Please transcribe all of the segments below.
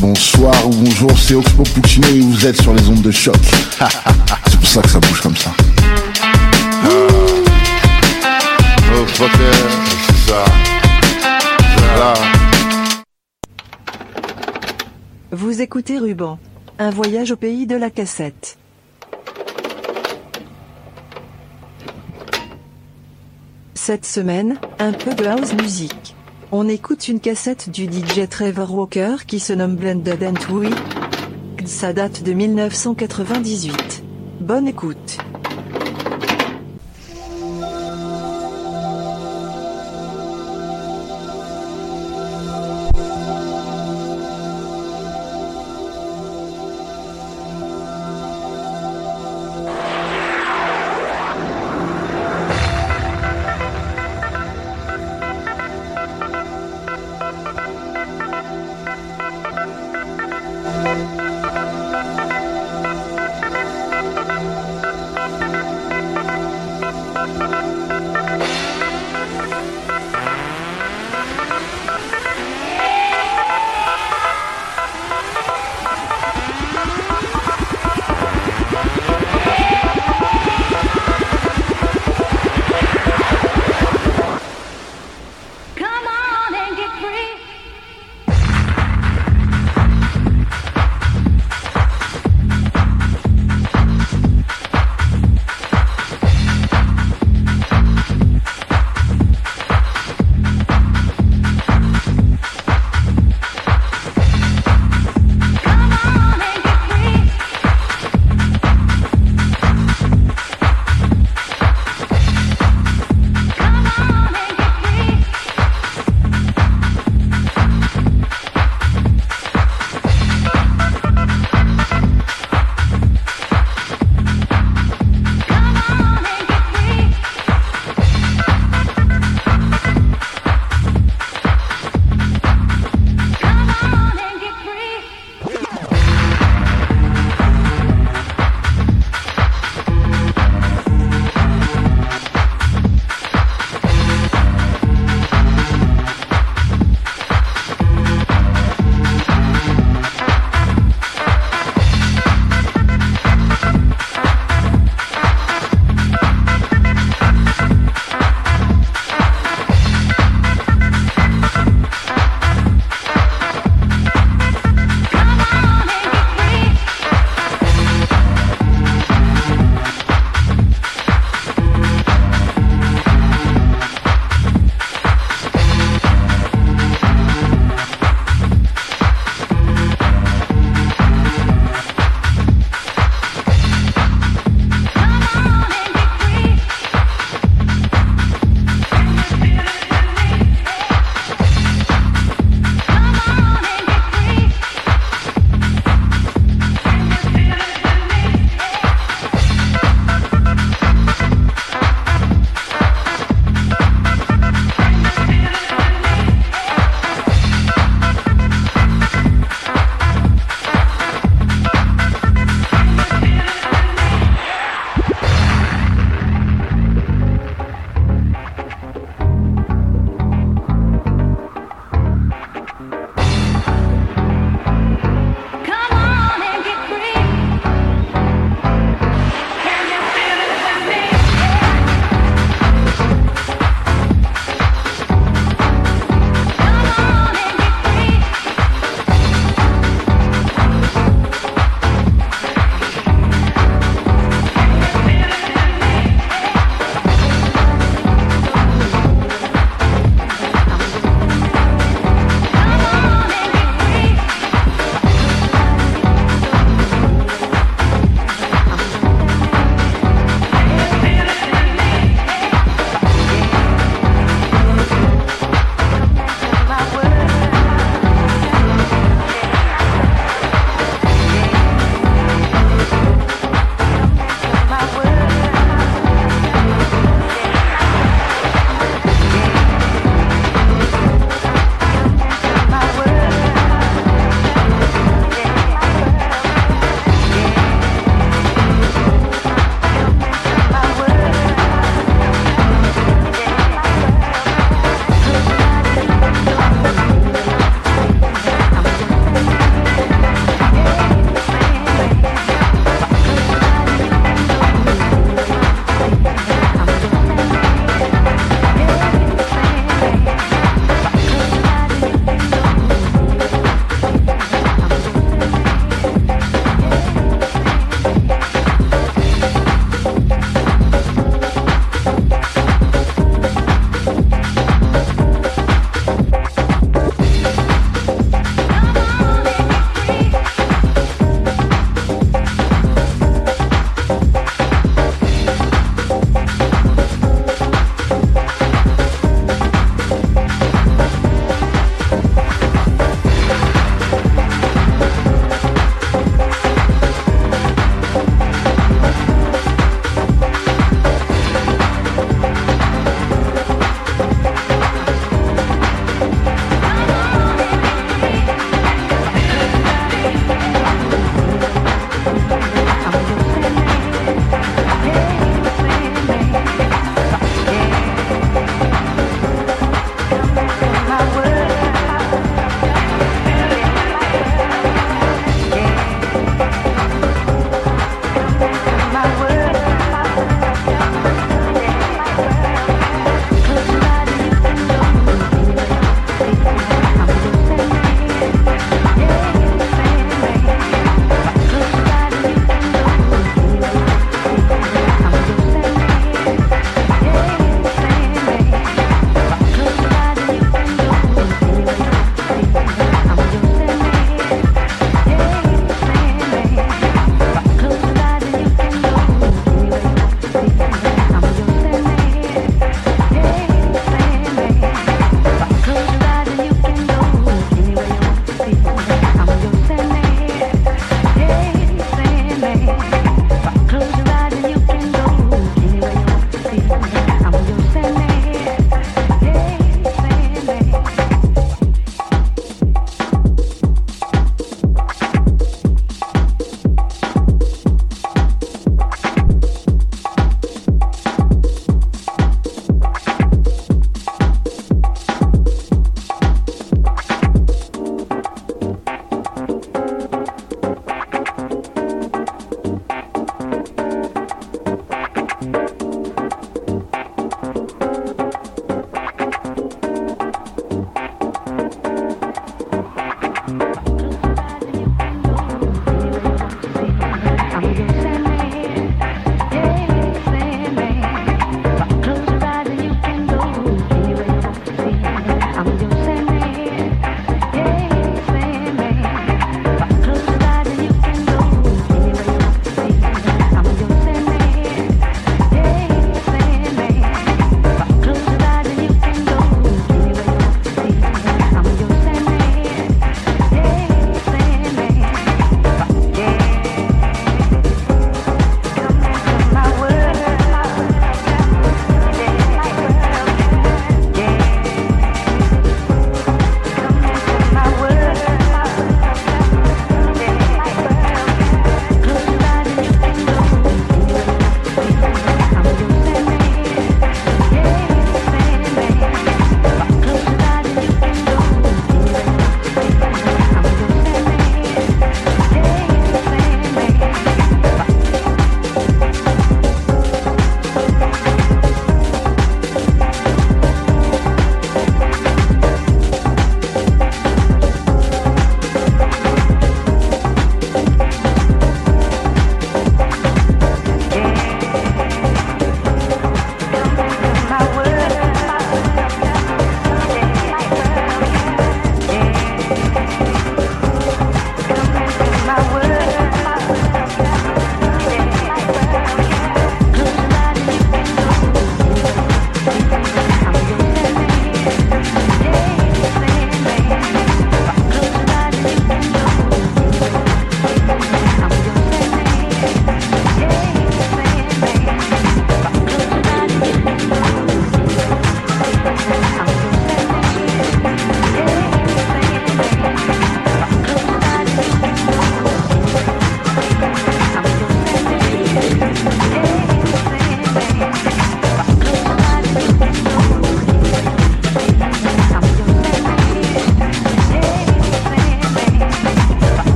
Bonsoir ou bonjour, c'est Oxpo Puccino et vous êtes sur les ondes de choc. c'est pour ça que ça bouge comme ça. Oh ça. Vous écoutez Ruban. Un voyage au pays de la cassette. Cette semaine, un peu de house music. On écoute une cassette du DJ Trevor Walker qui se nomme Blended and We. Ça date de 1998. Bonne écoute.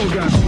still got